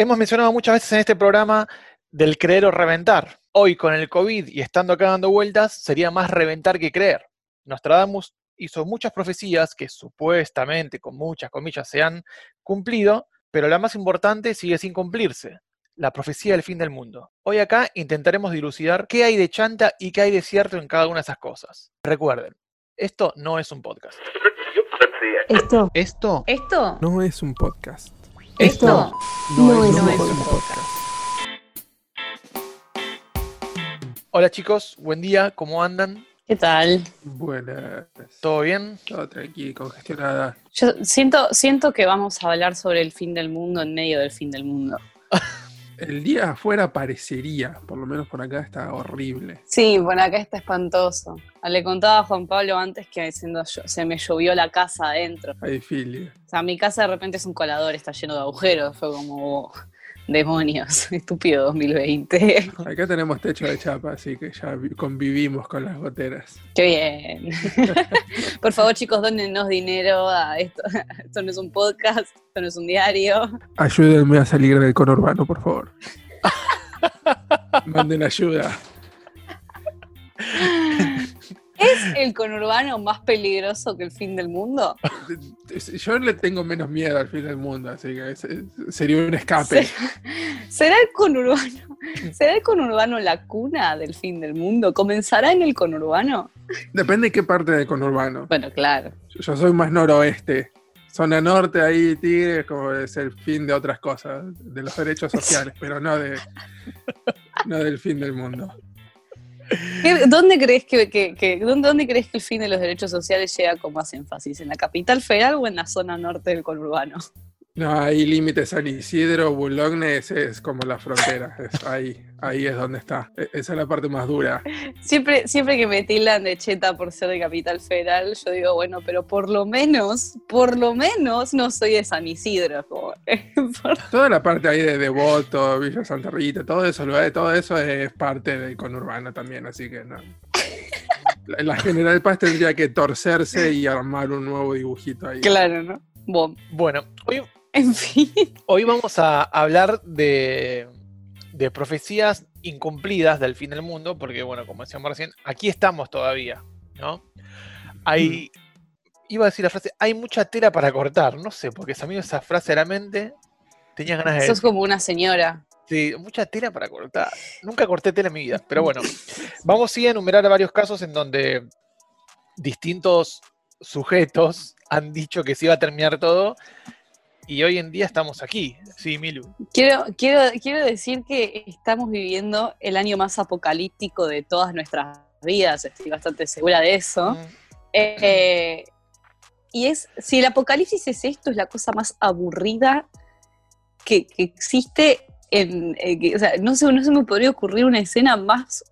Hemos mencionado muchas veces en este programa del creer o reventar. Hoy con el COVID y estando acá dando vueltas, sería más reventar que creer. Nostradamus hizo muchas profecías que supuestamente, con muchas comillas, se han cumplido, pero la más importante sigue sin cumplirse, la profecía del fin del mundo. Hoy acá intentaremos dilucidar qué hay de chanta y qué hay de cierto en cada una de esas cosas. Recuerden, esto no es un podcast. Esto, Esto esto, no es un podcast. Esto No, es, no un es un podcast. Hola chicos, buen día, ¿cómo andan? ¿Qué tal? Buenas. ¿Todo bien? Todo tranquilo, congestionada. Yo siento, siento que vamos a hablar sobre el fin del mundo en medio del fin del mundo. El día afuera parecería, por lo menos por acá está horrible. Sí, por acá está espantoso. Le contaba a Juan Pablo antes que diciendo yo- se me llovió la casa adentro. Hay filia. O sea, mi casa de repente es un colador, está lleno de agujeros. Fue como, demonios, estúpido 2020. Acá tenemos techo de chapa, así que ya vi- convivimos con las goteras. Qué bien. Por favor, chicos, dónennos dinero a esto. Esto no es un podcast, esto no es un diario. Ayúdenme a salir del conurbano, por favor. Manden ayuda. ¿Es el conurbano más peligroso que el fin del mundo? Yo le tengo menos miedo al fin del mundo, así que es- es- sería un escape. Se- ¿Será el conurbano? ¿Será el conurbano la cuna del fin del mundo? ¿Comenzará en el conurbano? Depende de qué parte del conurbano. Bueno, claro. Yo soy más noroeste. Zona norte, ahí Tigre, como es el fin de otras cosas, de los derechos sociales, pero no de no del fin del mundo. ¿Qué- ¿Dónde crees que, dónde, crees que el fin de los derechos sociales llega con más énfasis? ¿En la capital federal o en la zona norte del conurbano? No, ahí límite San Isidro, Boulogne, ese es como la frontera. es ahí, ahí es donde está. E- Esa es la parte más dura. Siempre, siempre que me tildan de cheta por ser de capital federal, yo digo, bueno, pero por lo menos, por lo menos no soy de San Isidro. como- por- Toda la parte ahí de Devoto, Villa Santa Rita, todo eso, lo- todo eso es parte del conurbano también, así que no. La, la General Paz tendría que torcerse y armar un nuevo dibujito ahí. claro, ¿no? Bueno, Bueno, hoy, en fin. hoy vamos a hablar de, de profecías incumplidas del fin del mundo, porque bueno, como decíamos recién, aquí estamos todavía, ¿no? Hay, iba a decir la frase, hay mucha tela para cortar, no sé, porque a mí esa frase a la mente tenía ganas de Sos decir, como una señora. sí, mucha tela para cortar. Nunca corté tela en mi vida, pero bueno, vamos sí a enumerar varios casos en donde distintos sujetos han dicho que se iba a terminar todo y hoy en día estamos aquí, sí, Milu. Quiero, quiero, quiero decir que estamos viviendo el año más apocalíptico de todas nuestras vidas, estoy bastante segura de eso. Mm, Eh, y es, si el apocalipsis es esto, es la cosa más aburrida que, que existe en, eh, que- o sea, no se, no se me podría ocurrir una escena más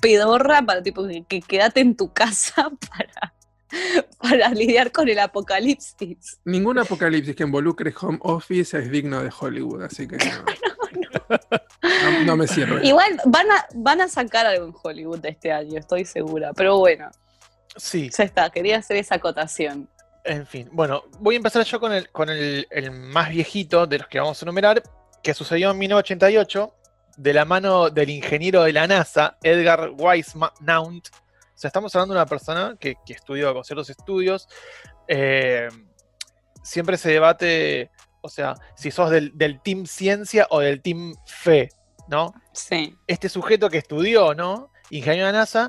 pedorra para tipo que, que quédate en tu casa para, para lidiar con el apocalipsis. Ningún apocalipsis que involucre home office es digno de Hollywood, así que no, no- no me sirve. Igual van a, van a sacar algo en Hollywood de este año, estoy segura. Pero bueno, Sí, ya está, quería hacer esa acotación. en fin. Bueno, voy a empezar yo con el, con el, el más viejito de los que vamos a enumerar, que sucedió en 1988, de la mano del ingeniero de la NASA, Edgar Weissmount. O sea, estamos hablando de una persona que, que estudió con ciertos estudios. eh, siempre se debate, o sea, si sos del, del team ciencia o del team fe, ¿no? Sí. este sujeto que estudió, ¿no? Ingeniero de NASA,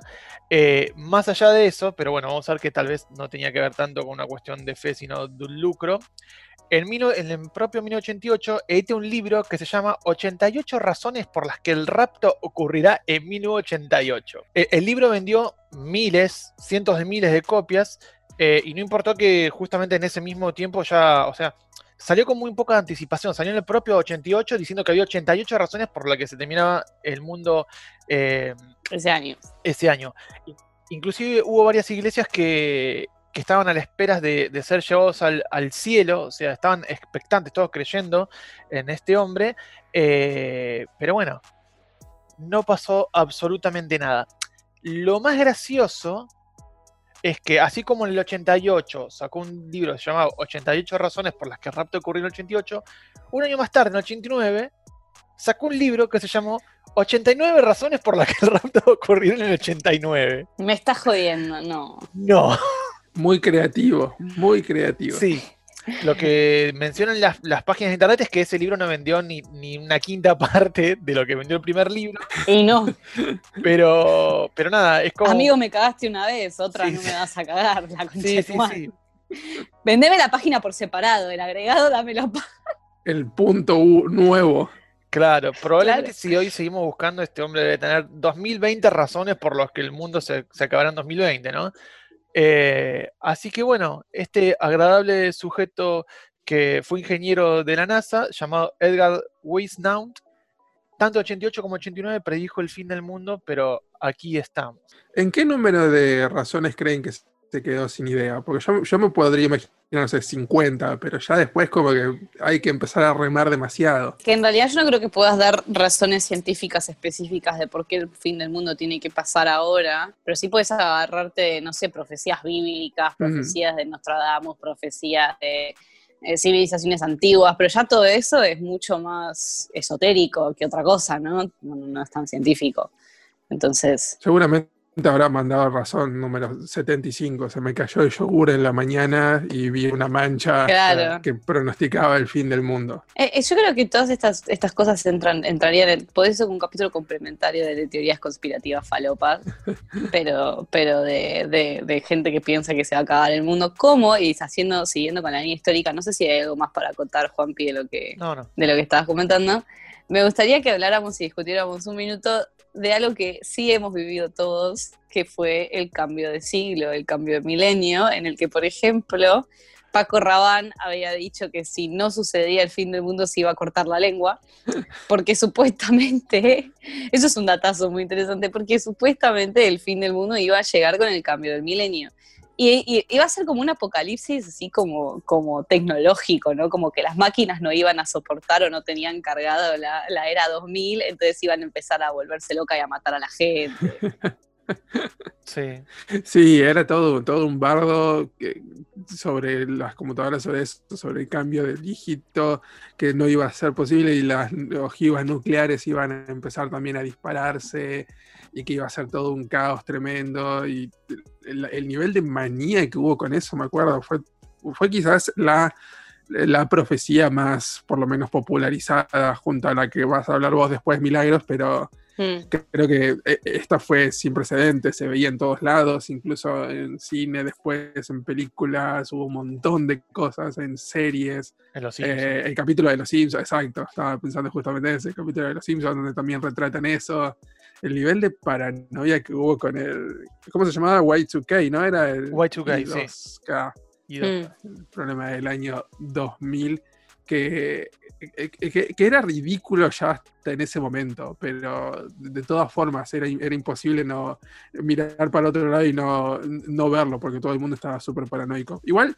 eh, más allá de eso, pero bueno, vamos a ver que tal vez no tenía que ver tanto con una cuestión de fe, sino de un lucro. En, mil- en el propio 1988 edita un libro que se llama 88 razones por las que el rapto ocurrirá en 1988. E- el libro vendió miles, cientos de miles de copias eh, y no importó que justamente en ese mismo tiempo ya, o sea, salió con muy poca anticipación, salió en el propio 88 diciendo que había 88 razones por las que se terminaba el mundo eh, Ese año. ese año. Inclusive hubo varias iglesias que, que estaban a la espera de, de ser llevados al, al cielo, o sea, estaban expectantes, todos creyendo en este hombre, eh, pero bueno, no pasó absolutamente nada. Lo más gracioso es que así como en el 88 sacó un libro que se llamaba 88 razones por las que el rapto ocurrió en el 88, un año más tarde, en el 89, sacó un libro que se llamó 89 razones por las que el rapto ocurrió en el 89. Me estás jodiendo, no. No. Muy creativo, muy creativo. Sí. Lo que mencionan las, las páginas de internet es que ese libro no vendió ni, ni una quinta parte de lo que vendió el primer libro. Y no, Pero, pero nada, es como. amigo, me cagaste una vez, otra Sí, no sí. me vas a cagar, la concha Sí, de sí, sí. Vendeme la página por separado, el agregado dámelo aparte. El punto U- nuevo. Claro, probablemente Claro. si hoy seguimos buscando, este hombre debe tener 2020 razones por las que el mundo se, se acabará en 2020, ¿no? Eh, así que bueno, este agradable sujeto que fue ingeniero de la NASA, llamado Edgar Weisnaunt, tanto 88 como 89 predijo el fin del mundo, pero aquí estamos. ¿En qué número de razones creen que quedó sin idea? Porque yo, yo me podría imaginar, no sé, 50, pero ya después como que hay que empezar a remar demasiado. Que en realidad yo no creo que puedas dar razones científicas específicas de por qué el fin del mundo tiene que pasar ahora, pero sí puedes agarrarte, no sé, profecías bíblicas, profecías de Nostradamus, profecías de eh, civilizaciones antiguas, pero ya todo eso es mucho más esotérico que otra cosa, ¿no? No, no es tan científico. Entonces, Seguramente habrá mandado razón número 75. Se me cayó el yogur en la mañana y vi una mancha Claro. eh, que pronosticaba el fin del mundo. Eh, eh, yo creo que todas estas, estas cosas entran, entrarían en. Puede ser un capítulo complementario de, de teorías conspirativas falopas, pero, pero de, de- de gente que piensa que se va a acabar el mundo. ¿Cómo? Y haciendo, siguiendo con la línea histórica, no sé si hay algo más para contar, Juanpi, de lo que, No, no. de lo que estabas comentando. Me gustaría que habláramos y discutiéramos un minuto de algo que sí hemos vivido todos, que fue el cambio de siglo, el cambio de milenio, en el que, por ejemplo, Paco Rabán había dicho que si no sucedía el fin del mundo se iba a cortar la lengua, porque supuestamente, eso es un datazo muy interesante, porque supuestamente el fin del mundo iba a llegar con el cambio del milenio. Y, y iba a ser como un apocalipsis así como, como tecnológico, ¿no? Como que las máquinas no iban a soportar o no tenían cargado la, la era 2000, entonces iban a empezar a volverse loca y a matar a la gente. Sí. Sí, era todo, todo un bardo que- sobre las computadoras, sobre eso, sobre el cambio del dígito, que no iba a ser posible y las ojivas nucleares iban a empezar también a dispararse y que iba a ser todo un caos tremendo. Y el, el nivel de manía que hubo con eso, me acuerdo, fue, fue quizás la, la profecía más, por lo menos, popularizada junto a la que vas a hablar vos después, Milagros, pero Mm. Creo que eh, esta fue sin precedentes, se veía en todos lados, incluso en cine, después en películas, hubo un montón de cosas, en series. En los Eh, Simpsons. el capítulo de Los Simpsons, exacto, estaba pensando justamente en ese capítulo de Los Simpsons, donde también retratan eso. El nivel de paranoia que hubo con el. ¿Cómo se llamaba? Y2K, ¿no? Era el. Y2K, sí. I2K Y Mm. el problema del año 2000, que, que, que- que era ridículo ya hasta en ese momento, pero de todas formas era, era imposible no mirar para el otro lado y no, no verlo, porque todo el mundo estaba súper paranoico. Igual,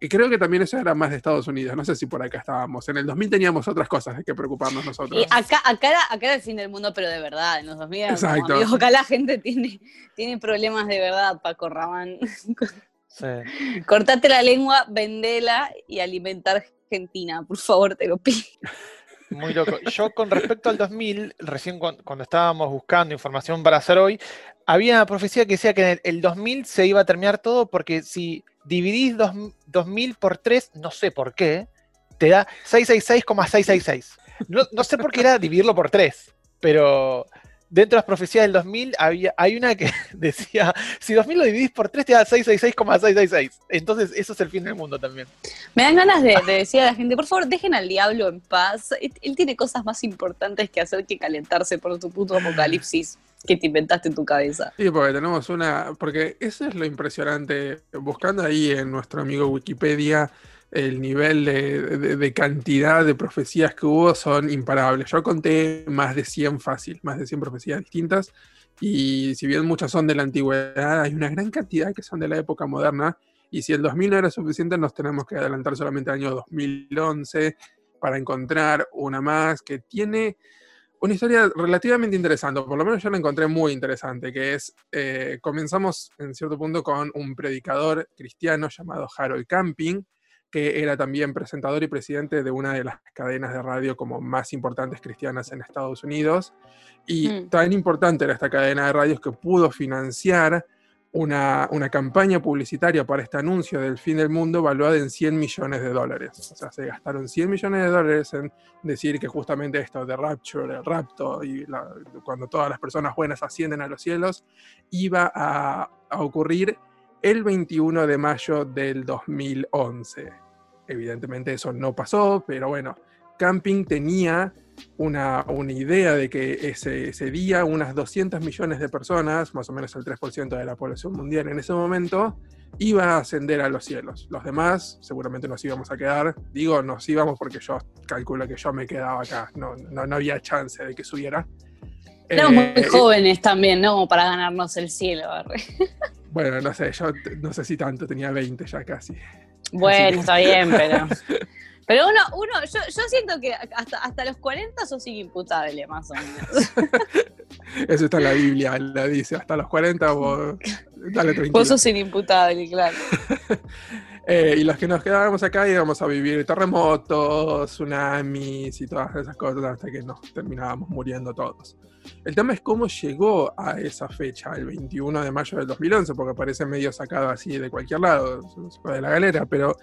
eh, creo que también eso era más de Estados Unidos, no sé si por acá estábamos. En el 2000 teníamos otras cosas de que preocuparnos nosotros. Y acá, acá, era, acá era el fin del mundo, pero de verdad, en los 2000 era como, Exacto. acá la gente tiene, tiene problemas de verdad, Paco Rabán. Sí. Cortate la lengua, vendela y alimentar Argentina, por favor, te lo pido. Muy loco. Yo con respecto al 2000, recién cuan- cuando, estábamos buscando información para hacer hoy, había una profecía que decía que en el, el 2000 se iba a terminar todo porque si dividís dos- 2000 por 3, no sé por qué, te da 666,666. No, no sé por qué era dividirlo por 3, pero dentro de las profecías del 2000 había, hay una que decía, si 2000 lo dividís por 3 te da 666,666. Entonces eso es el fin del mundo también. Me dan ganas de, de decir a la gente, por favor, dejen al diablo en paz. Él, él tiene cosas más importantes que hacer que calentarse por tu puto apocalipsis que te inventaste en tu cabeza. Sí, porque tenemos una. Porque eso es lo impresionante. Buscando ahí en nuestro amigo Wikipedia, el nivel de, de- de cantidad de profecías que hubo son imparables. Yo conté más de 100 fácil, más de 100 profecías distintas. Y si bien muchas son de la antigüedad, hay una gran cantidad que son de la época moderna. Y si el 2000 no era suficiente, nos tenemos que adelantar solamente al año 2011 para encontrar una más que tiene una historia relativamente interesante, por lo menos yo la encontré muy interesante, que es, eh, comenzamos en cierto punto con un predicador cristiano llamado Harold Camping, que era también presentador y presidente de una de las cadenas de radio como más importantes cristianas en Estados Unidos. Y Mm. tan importante era esta cadena de radios que pudo financiar una, una campaña publicitaria para este anuncio del fin del mundo valuada en 100 millones de dólares. O sea, se gastaron 100 millones de dólares en decir que justamente esto de Rapture, el rapto, y la- cuando todas las personas buenas ascienden a los cielos, iba a, a ocurrir el 21 de mayo del 2011. Evidentemente eso no pasó, pero bueno, Camping tenía una, una idea de que ese, ese día unas 200 millones de personas, más o menos el 3% de la población mundial en ese momento, iba a ascender a los cielos. Los demás seguramente nos íbamos a quedar. Digo, nos íbamos porque yo calculo que yo me quedaba acá. No, no, no había chance de que subiera. Éramos muy Eh, jóvenes también, ¿no? Para ganarnos el cielo. Bueno, no sé, yo no sé si tanto, tenía 20 ya casi. Bueno, está bien, pero. Pero uno, uno yo, yo siento que hasta, hasta los 40 sos inimputable, más o menos. Eso está en la Biblia, la dice, hasta los 40 vos dale tranquilo. Vos sos inimputable, claro. Eh, y los que nos quedábamos acá íbamos a vivir terremotos, tsunamis y todas esas cosas hasta que nos terminábamos muriendo todos. El tema es cómo llegó a esa fecha, el 21 de mayo del 2011, porque parece medio sacado así de cualquier lado, de la galera, pero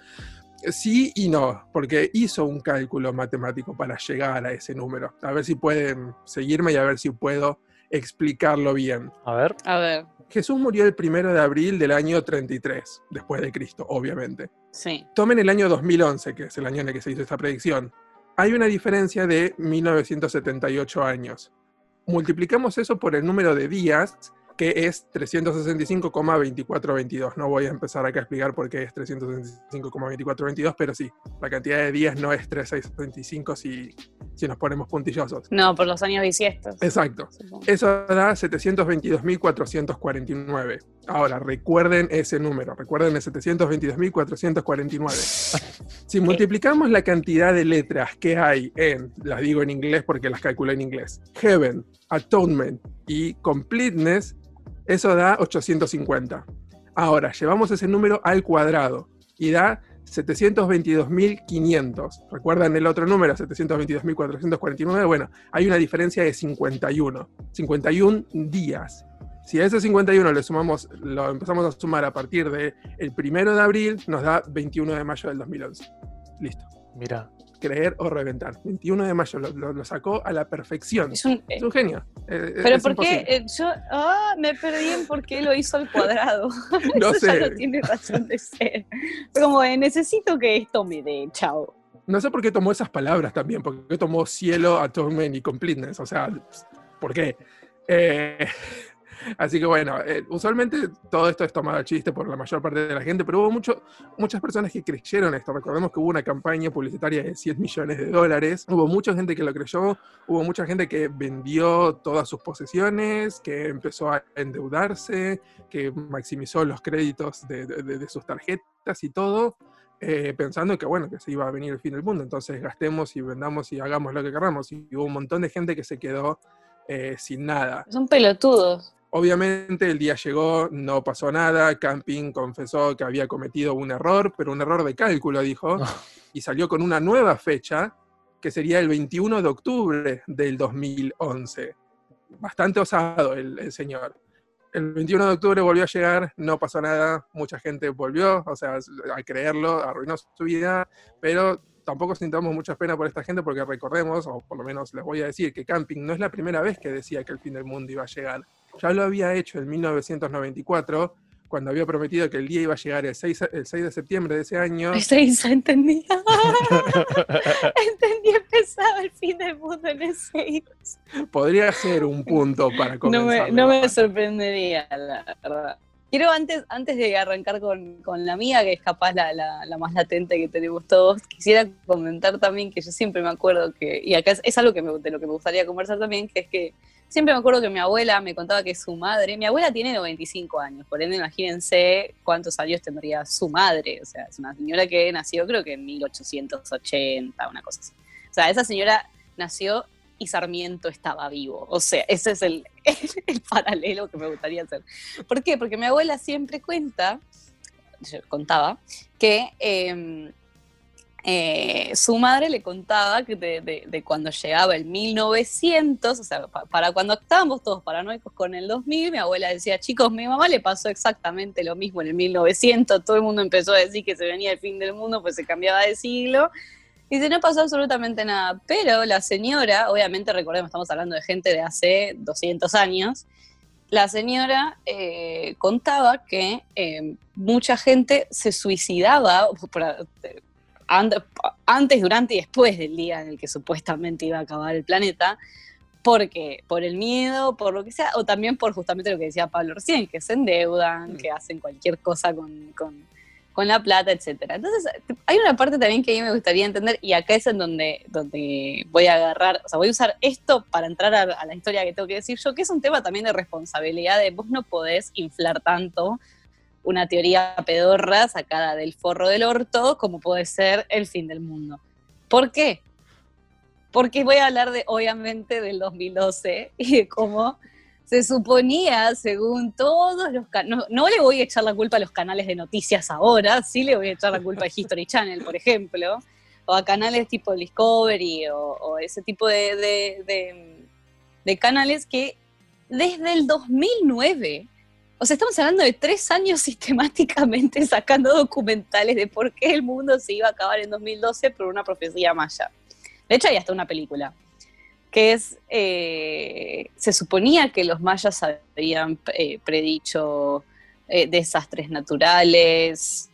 sí y no, porque hizo un cálculo matemático para llegar a ese número. A ver si pueden seguirme y a ver si puedo explicarlo bien. A ver. A ver, Jesús murió el primero de abril del año 33, después de Cristo, obviamente. sí. Tomen el año 2011, que es el año en el que se hizo esta predicción. Hay una diferencia de 1978 años. Multiplicamos eso por el número de días, que es 365,2422. No voy a empezar acá a explicar por qué es 365,2422, pero sí, la cantidad de días no es 3625 si, si nos ponemos puntillosos. No, por los años bisiestos. Exacto. supongo. Eso da 722.449. Ahora, recuerden ese número, recuerden el 722.449. Si multiplicamos la cantidad de letras que hay en, las digo en inglés porque las calculé en inglés, Heaven, Atonement y Completeness, eso da 850. Ahora, llevamos ese número al cuadrado y da 722.500. ¿Recuerdan el otro número, 722.449? Bueno, hay una diferencia de 51. 51 días. Si a ese 51 le sumamos, lo empezamos a sumar a partir del el primero de abril, nos da 21 de mayo del 2011. Listo. Mira. Creer o reventar. 21 de mayo lo, lo- lo sacó a la perfección. Es un, Es un genio. Eh, pero es ¿por qué? Eh, yo ah, me perdí en por qué lo hizo al cuadrado. No Eso ya sé. no tiene razón de ser. Como, eh, necesito que esto me dé, chao. No sé por qué tomó esas palabras también, porque tomó cielo, atonement y completeness. O sea, ¿por qué? Eh, así que bueno, eh, usualmente todo esto es tomado a chiste por la mayor parte de la gente, pero hubo mucho, muchas personas que creyeron esto. Recordemos que hubo una campaña publicitaria de 100 millones de dólares. Hubo mucha gente que lo creyó, hubo mucha gente que vendió todas sus posesiones, que empezó a endeudarse, que maximizó los créditos de- de- de- de sus tarjetas y todo eh, pensando que bueno, que se iba a venir el fin del mundo, entonces gastemos y vendamos y hagamos lo que queramos. Y hubo un montón de gente que se quedó eh, sin nada. Son pelotudos. Obviamente el día llegó, no pasó nada, Camping confesó que había cometido un error, pero un error de cálculo, dijo, y salió con una nueva fecha, que sería el 21 de octubre del 2011. Bastante osado el, el señor. El 21 de octubre volvió a llegar, no pasó nada, mucha gente volvió, o sea, a creerlo, arruinó su vida, pero tampoco sintamos mucha pena por esta gente porque recordemos, o por lo menos les voy a decir, que Camping no es la primera vez que decía que el fin del mundo iba a llegar. Ya lo había hecho en 1994, cuando había prometido que el día iba a llegar el 6, el 6 de septiembre de ese año. Seis, entendí. entendí, empezaba el fin del mundo en el 6. Podría ser un punto para No comenzar. me, no me sorprendería, la verdad. Quiero antes, antes de arrancar con, con la mía, que es capaz la, la- la más latente que tenemos todos, quisiera comentar también que yo siempre me acuerdo que, y acá es, es algo que me, de lo que me gustaría conversar también, que es que siempre me acuerdo que mi abuela me contaba que su madre, mi abuela tiene 95 años, por ende imagínense cuántos años tendría su madre, o sea, es una señora que nació creo que en 1880, una cosa así. O sea, esa señora nació y Sarmiento estaba vivo. O sea, ese es el, el paralelo que me gustaría hacer. ¿Por qué? Porque mi abuela siempre cuenta, contaba, que em, eh, su madre le contaba que de, cuando llegaba el 1900, o sea, para cuando estábamos todos paranoicos con el 2000, mi abuela decía, chicos, mi mamá le pasó exactamente lo mismo en el 1900, todo el mundo empezó a decir que se venía el fin del mundo, pues se cambiaba de siglo, y se no pasó absolutamente nada. Pero la señora, obviamente recordemos, estamos hablando de gente de hace 200 años, la señora eh, contaba que eh, mucha gente se suicidaba, antes, durante y después del día en el que supuestamente iba a acabar el planeta, porque por el miedo, por lo que sea, o también por justamente lo que decía Pablo recién, que se endeudan, mm. que hacen cualquier cosa con, la plata, etc. Entonces, hay una parte también que a mí me gustaría entender, y acá es en donde, donde voy a agarrar, o sea, voy a usar esto para entrar a, a la historia que tengo que decir yo, que es un tema también de responsabilidad, de vos no podés inflar tanto una teoría pedorra sacada del forro del orto, como puede ser el fin del mundo. ¿Por qué? Porque voy a hablar de, obviamente, del 2012 y de cómo se suponía, según todos los canales, no, le voy a echar la culpa a los canales de noticias ahora, sí le voy a echar la culpa a History Channel, por ejemplo, o a canales tipo Discovery o, ese tipo de, de canales que desde el 2009 o sea, estamos hablando de tres años sistemáticamente sacando documentales de por qué el mundo se iba a acabar en 2012 por una profecía maya. De hecho, hay hasta una película, que es, eh, se suponía que los mayas habían eh, predicho eh, desastres naturales,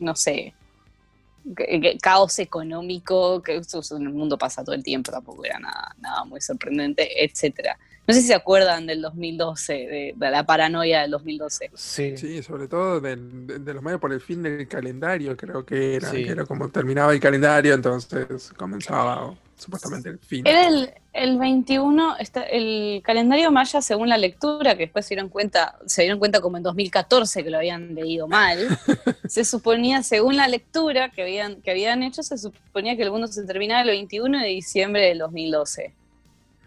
no sé, caos económico, que eso en el mundo pasa todo el tiempo, tampoco era nada, nada muy sorprendente, etcétera. No sé si se acuerdan del 2012, de, la paranoia del 2012. Sí, sí sobre todo de, los medios por el fin del calendario, creo que era, que era como terminaba el calendario, entonces comenzaba supuestamente el fin. Era el, el 21, el calendario maya según la lectura, que después se dieron cuenta, se dieron cuenta como en 2014 que lo habían leído mal, se suponía, según la lectura que habían, que habían hecho, se suponía que el mundo se terminaba el 21 de diciembre del 2012.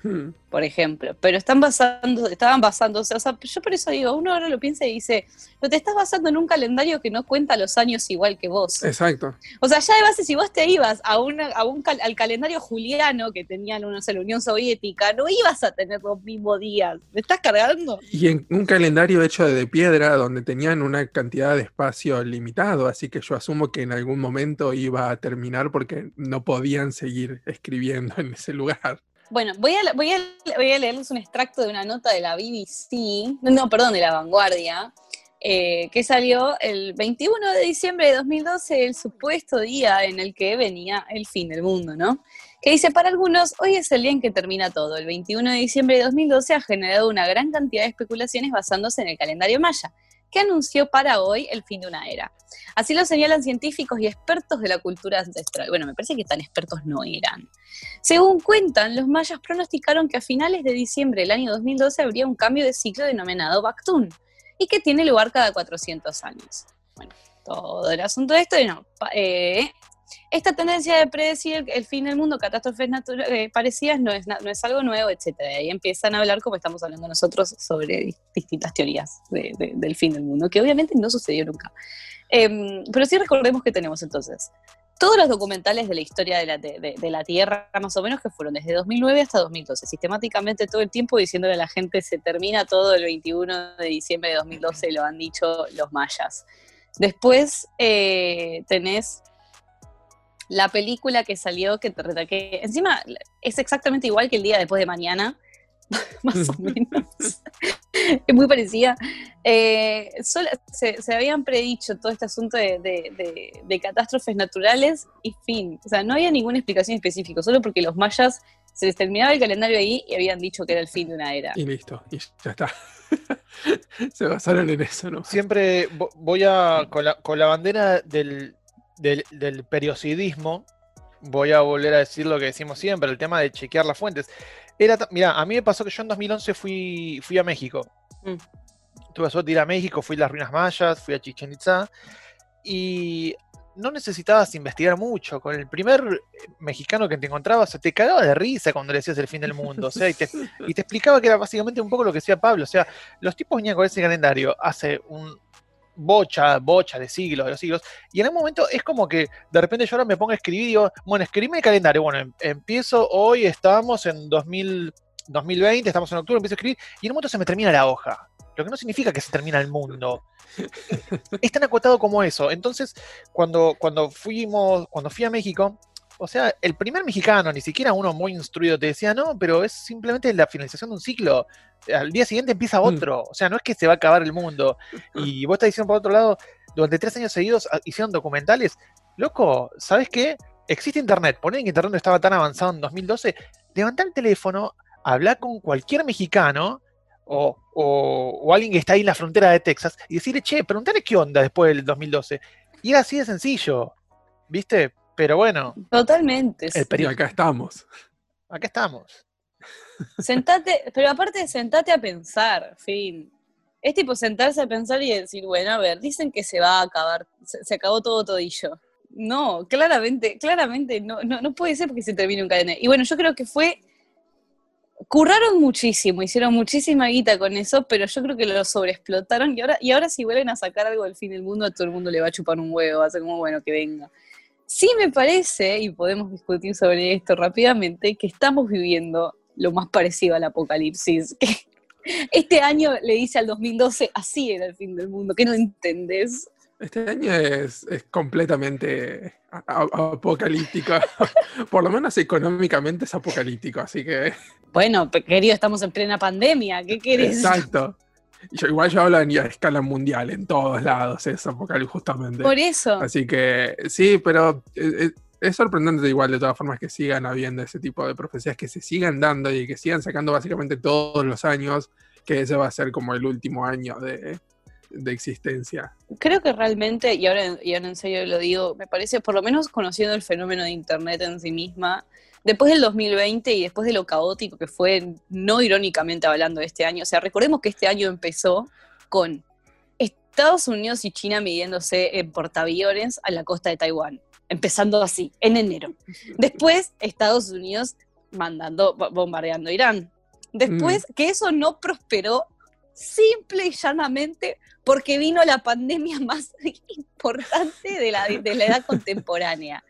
Hmm. por ejemplo. Pero están basando, estaban basándose, o sea, yo por eso digo, uno ahora lo piensa y dice, no te estás basando en un calendario que no cuenta los años igual que vos. Exacto. O sea, ya de base, si vos te ibas a, una, a un al calendario juliano que tenían unos en la Unión Soviética, no ibas a tener los mismos días. ¿Me estás cargando? Y en un calendario hecho de piedra, donde tenían una cantidad de espacio limitado, así que yo asumo que en algún momento iba a terminar porque no podían seguir escribiendo en ese lugar. Bueno, voy a, leerles un extracto de una nota de la BBC, no, perdón, de La Vanguardia, eh, que salió el 21 de diciembre de 2012, el supuesto día en el que venía el fin del mundo, ¿no? Que dice, para algunos, hoy es el día en que termina todo. El 21 de diciembre de 2012 ha generado una gran cantidad de especulaciones basándose en el calendario maya que anunció para hoy el fin de una era. Así lo señalan científicos y expertos de la cultura ancestral. Bueno, me parece que tan expertos no eran. Según cuentan, los mayas pronosticaron que a finales de diciembre del año 2012 habría un cambio de ciclo denominado Bactún y que tiene lugar cada 400 años. Bueno, todo el asunto de esto, no, eh, esta tendencia de predecir el fin del mundo, catástrofes eh, parecidas, no es, no es algo nuevo, etc. Y ahí empiezan a hablar, como estamos hablando nosotros, sobre distintas teorías del fin del mundo, que obviamente no sucedió nunca. Em, pero sí recordemos que tenemos entonces todos los documentales de la historia de la, de la, Tierra, más o menos, que fueron desde 2009 hasta 2012, sistemáticamente todo el tiempo diciéndole a la gente se termina todo el 21 de diciembre de 2012, lo han dicho los mayas. Después eh, tenés la película que salió, que te que encima es exactamente igual que el día después de mañana, más o menos. es muy parecida. Eh, se, habían predicho todo este asunto de, catástrofes naturales y fin. O sea, no había ninguna explicación específica, solo porque los mayas se les terminaba el calendario ahí y habían dicho que era el fin de una era. Y listo, y ya está. se basaron en eso, ¿no? Siempre voy a, con la, con la bandera del, del, periodismo, voy a volver a decir lo que decimos siempre, el tema de chequear las fuentes. Era, mira, a mí me pasó que yo en 2011 fui, fui a México. Mm. Tuve suerte de ir a México, fui a las ruinas mayas, fui a Chichen Itza. Y no necesitabas investigar mucho. Con el primer mexicano que te encontrabas, se te cagaba de risa cuando le decías el fin del mundo. O sea, y te, y te explicaba que era básicamente un poco lo que decía Pablo. O sea, los tipos venían con ese calendario hace un bocha, bocha de siglos, de los siglos. Y en un momento es como que de repente yo ahora me pongo a escribir y digo, bueno, escribime el calendario. Bueno, em- empiezo hoy, estamos en 2000, 2020, estamos en octubre, empiezo a escribir y en un momento se me termina la hoja. Lo que no significa que se termina el mundo. Es tan acotado como eso. Entonces, cuando, cuando fuimos, cuando fui a México, o sea, el primer mexicano, ni siquiera uno muy instruido, te decía, no, pero es simplemente la finalización de un ciclo. Al día siguiente empieza otro. O sea, no es que se va a acabar el mundo. Y vos estás diciendo por otro lado, durante tres años seguidos ah, hicieron documentales. Loco, ¿sabes qué? Existe internet. Poner en internet no estaba tan avanzado en 2012. Levantá el teléfono, habla con cualquier mexicano o, o- o alguien que está ahí en la frontera de Texas y decirle, che, preguntale qué onda después del 2012. Y era así de sencillo. ¿Viste? Pero bueno, Totalmente. el Y periódico. acá estamos. Acá estamos. Sentate, pero aparte, sentate a pensar, fin. Es tipo sentarse a pensar y decir, bueno, a ver, dicen que se va a acabar, se, se acabó todo todillo. No, claramente, claramente no, no, no puede ser porque se termine un calendario. Y bueno, yo creo que fue. Curraron muchísimo, hicieron muchísima guita con eso, pero yo creo que lo sobreexplotaron y ahora, y ahora si vuelven a sacar algo del fin del mundo, a todo el mundo le va a chupar un huevo, va a ser como bueno que venga. Sí me parece, y podemos discutir sobre esto rápidamente, que estamos viviendo lo más parecido al apocalipsis. Este año le dice al 2012, así era el fin del mundo, que no entendés. Este año es, es completamente apocalíptico. Por lo menos económicamente es apocalíptico, así que. Bueno, querido, estamos en plena pandemia, ¿qué querés? Exacto. Yo, igual yo hablo a ni- a escala mundial, en todos lados es apocalipsis justamente. Por eso. Así que sí, pero eh, eh, es sorprendente igual de todas formas que sigan habiendo ese tipo de profecías, que se sigan dando y que sigan sacando básicamente todos los años, que ese va a ser como el último año de, de existencia. Creo que realmente, y ahora, y ahora en serio lo digo, me parece, por lo menos conociendo el fenómeno de Internet en sí misma, después del 2020 y después de lo caótico que fue, no irónicamente hablando de este año, o sea, recordemos que este año empezó con Estados Unidos y China midiéndose en portaaviones a la costa de Taiwán, empezando así, en enero. Después, Estados Unidos mandando, bo- bombardeando Irán. Después, que eso no prosperó simple y llanamente porque vino la pandemia más importante de la, de la edad contemporánea.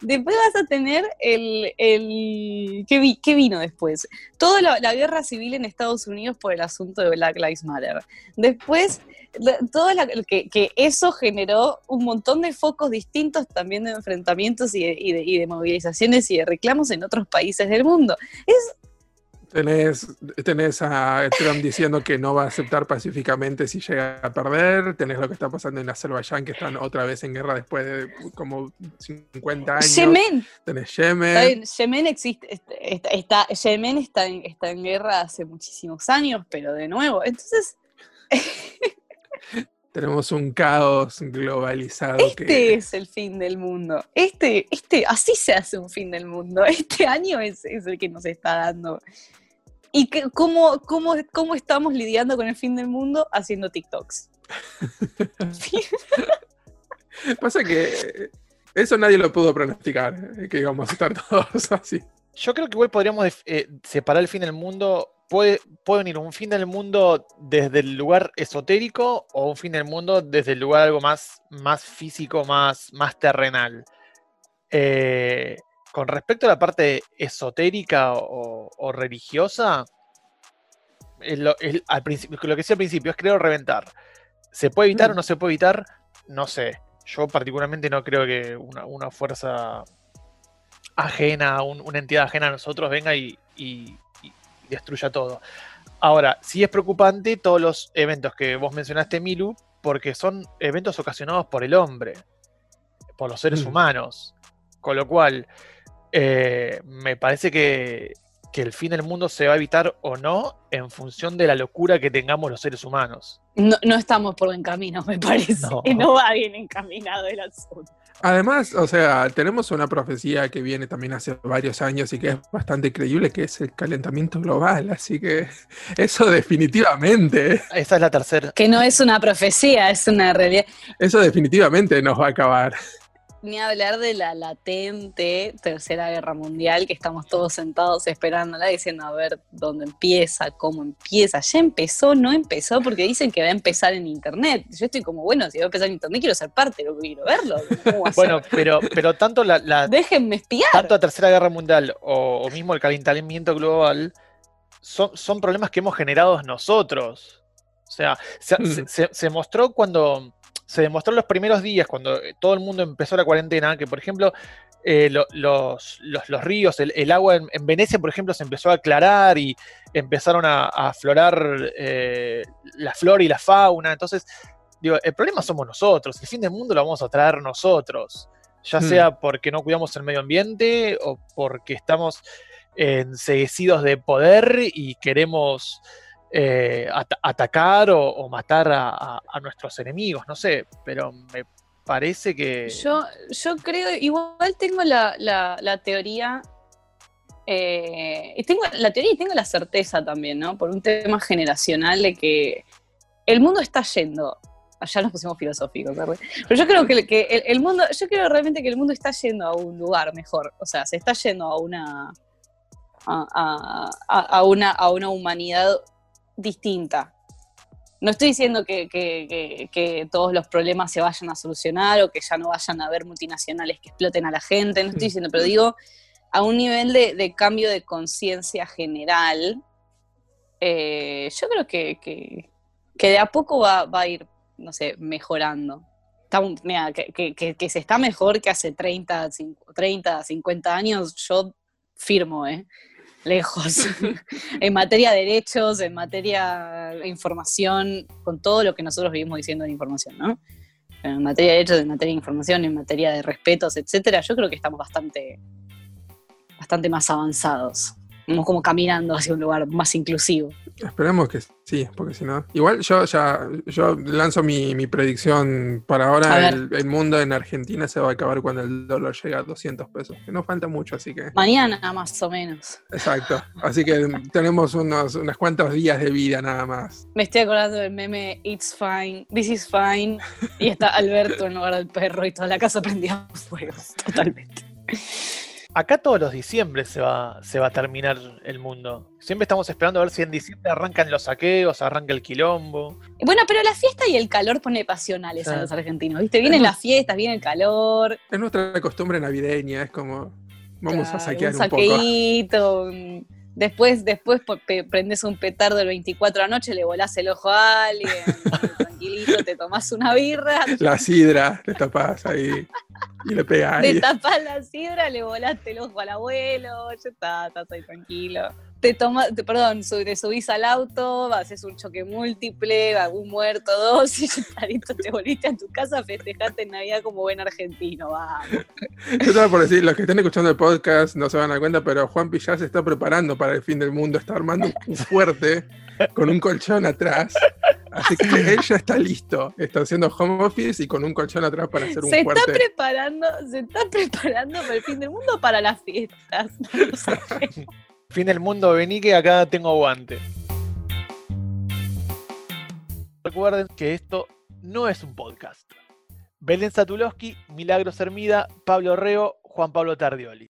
Después vas a tener el... el ¿qué, vi- qué vino después? Toda la, la guerra civil en Estados Unidos por el asunto de Black Lives Matter. Después, toda la- que, que eso generó un montón de focos distintos también de enfrentamientos y de, y de- y de movilizaciones y de reclamos en otros países del mundo. Es Tenés, tenés a Trump diciendo que no va a aceptar pacíficamente si llega a perder. Tenés lo que está pasando en Azerbaiyán, que están otra vez en guerra después de como 50 años. Yemen, Tenés Yemen. Yemen existe, está, está- Yemen está en, está en guerra hace muchísimos años, pero de nuevo, entonces Tenemos un caos globalizado este que es el fin del mundo. Este, este, así se hace un fin del mundo. Este año es, es el que nos está dando. ¿Y que, cómo, cómo, cómo estamos lidiando con el fin del mundo? Haciendo TikToks. pasa que eso nadie lo pudo pronosticar, eh, que íbamos a estar todos así. Yo creo que igual podríamos eh, separar el fin del mundo. Puede, puede venir un fin del mundo desde el lugar esotérico o un fin del mundo desde el lugar algo más, más físico, más, más terrenal. Eh, con respecto a la parte esotérica o, religiosa, lo, que decía al principio es creo reventar. ¿Se puede evitar o no se puede evitar? No sé. Yo particularmente no creo que una, fuerza ajena, un- una entidad ajena a nosotros venga y destruya todo. Ahora, sí es preocupante todos los eventos que vos mencionaste, Milu, porque son eventos ocasionados por el hombre, por los seres Mm. humanos. Con lo cual, eh, me parece que, que el fin del mundo se va a evitar o no en función de la locura que tengamos los seres humanos. No, no estamos por buen camino, me parece. No. No, va bien encaminado el asunto. Además, o sea, tenemos una profecía que viene también hace varios años y que es bastante creíble, que es el calentamiento global. Así que eso definitivamente, Esa es la tercera. Que no es una profecía, es una realidad. eso definitivamente nos va a acabar. Ni hablar de la latente Tercera Guerra Mundial, que estamos todos sentados esperándola, diciendo a ver dónde empieza, cómo empieza. Ya empezó, no empezó, porque dicen que va a empezar en Internet. Yo estoy como, bueno, si va a empezar en Internet, quiero ser parte, lo quiero verlo. Bueno, pero, pero tanto la, la- Déjenme espiar. tanto la Tercera Guerra Mundial o, o mismo el calentamiento global son, son problemas que hemos generado nosotros. O sea, se, Mm. se- se- se mostró cuando. Se demostró en los primeros días, cuando eh, todo el mundo empezó la cuarentena, que por ejemplo, eh, lo- los, los- los ríos, el, el agua en, en Venecia, por ejemplo, se empezó a aclarar y empezaron a, a aflorar eh, la flora y la fauna. Entonces, digo, el problema somos nosotros. El fin del mundo lo vamos a traer nosotros ya Hmm. sea porque no cuidamos el medio ambiente o porque estamos enseguecidos de poder y queremos eh, ata- atacar o, matar a, nuestros enemigos, no sé, pero me parece que... Yo, yo creo, igual tengo la, la- teoría, eh, y tengo la teoría y tengo la certeza también, ¿no? Por un tema generacional de que el mundo está yendo. Allá nos pusimos filosóficos, ¿verdad? Pero yo creo que, que el, mundo, yo creo realmente que el mundo está yendo a un lugar mejor. O sea, se está yendo a una. a- a una, a una humanidad distinta. No estoy diciendo que, que- que- que todos los problemas se vayan a solucionar o que ya no vayan a haber multinacionales que exploten a la gente, no estoy diciendo, pero digo, a un nivel de, de cambio de conciencia general, eh, yo creo que, de a poco va, va a ir, no sé, mejorando. Está mira, que, se está mejor que hace 30, 5 30, 50 años, yo firmo, ¿eh? Lejos. en materia de derechos, en materia de información, con todo lo que nosotros vivimos diciendo en información, ¿no? En materia de derechos, en materia de información, en materia de respetos, etcétera, yo creo que estamos bastante, bastante más avanzados. Vamos como caminando hacia un lugar más inclusivo. Esperemos que sí, porque si no. Igual yo ya yo lanzo mi, mi predicción para ahora. El, el mundo en Argentina se va a acabar cuando el dólar llega a 200 pesos. Que no falta mucho, así que. Mañana más o menos. Exacto. Así que tenemos unos, unas cuantos días de vida nada más. Me estoy acordando del meme It's fine, this is fine. Y está Alberto en lugar del perro y toda la casa prendida a fuego. Totalmente. Acá todos los diciembre se va, se va a terminar el mundo. Siempre estamos esperando a ver si en diciembre arrancan los saqueos, arranca el quilombo. Bueno, pero la fiesta y el calor pone pasionales a los argentinos, ¿viste? Vienen las fiestas, viene el calor. Es nuestra costumbre navideña, es como. Vamos a saquear un un, poco. saqueíto, un- Después, después po- pe- prendes un petardo el 24 de la noche, le volás el ojo a alguien, tranquilito, te tomás una birra, La sidra, le tapás ahí y le pegás. te ahí. tapás la sidra, le volaste el ojo al abuelo, ya está, estás ahí tranquilo. Te tomas, te- perdón, te subís al auto, haces un choque múltiple, algún muerto, dos, y ya está, listo, te volviste a tu casa, festejaste en Navidad como buen argentino, vamos. Yo estaba por decir, los que están escuchando el podcast no se van a dar cuenta, pero Juan Pillar se está preparando para el fin del mundo, está armando un fuerte con un colchón atrás. Así que él ya está listo. Está haciendo home office y con un colchón atrás para hacer un Se está preparando, se está preparando para el fin del mundo o para las fiestas. No. Fin del mundo, vení que acá tengo guante. Recuerden que esto no es un podcast. Belén Satulowski, Milagros Hermida, Pablo Reo, Juan Pablo Tardioli.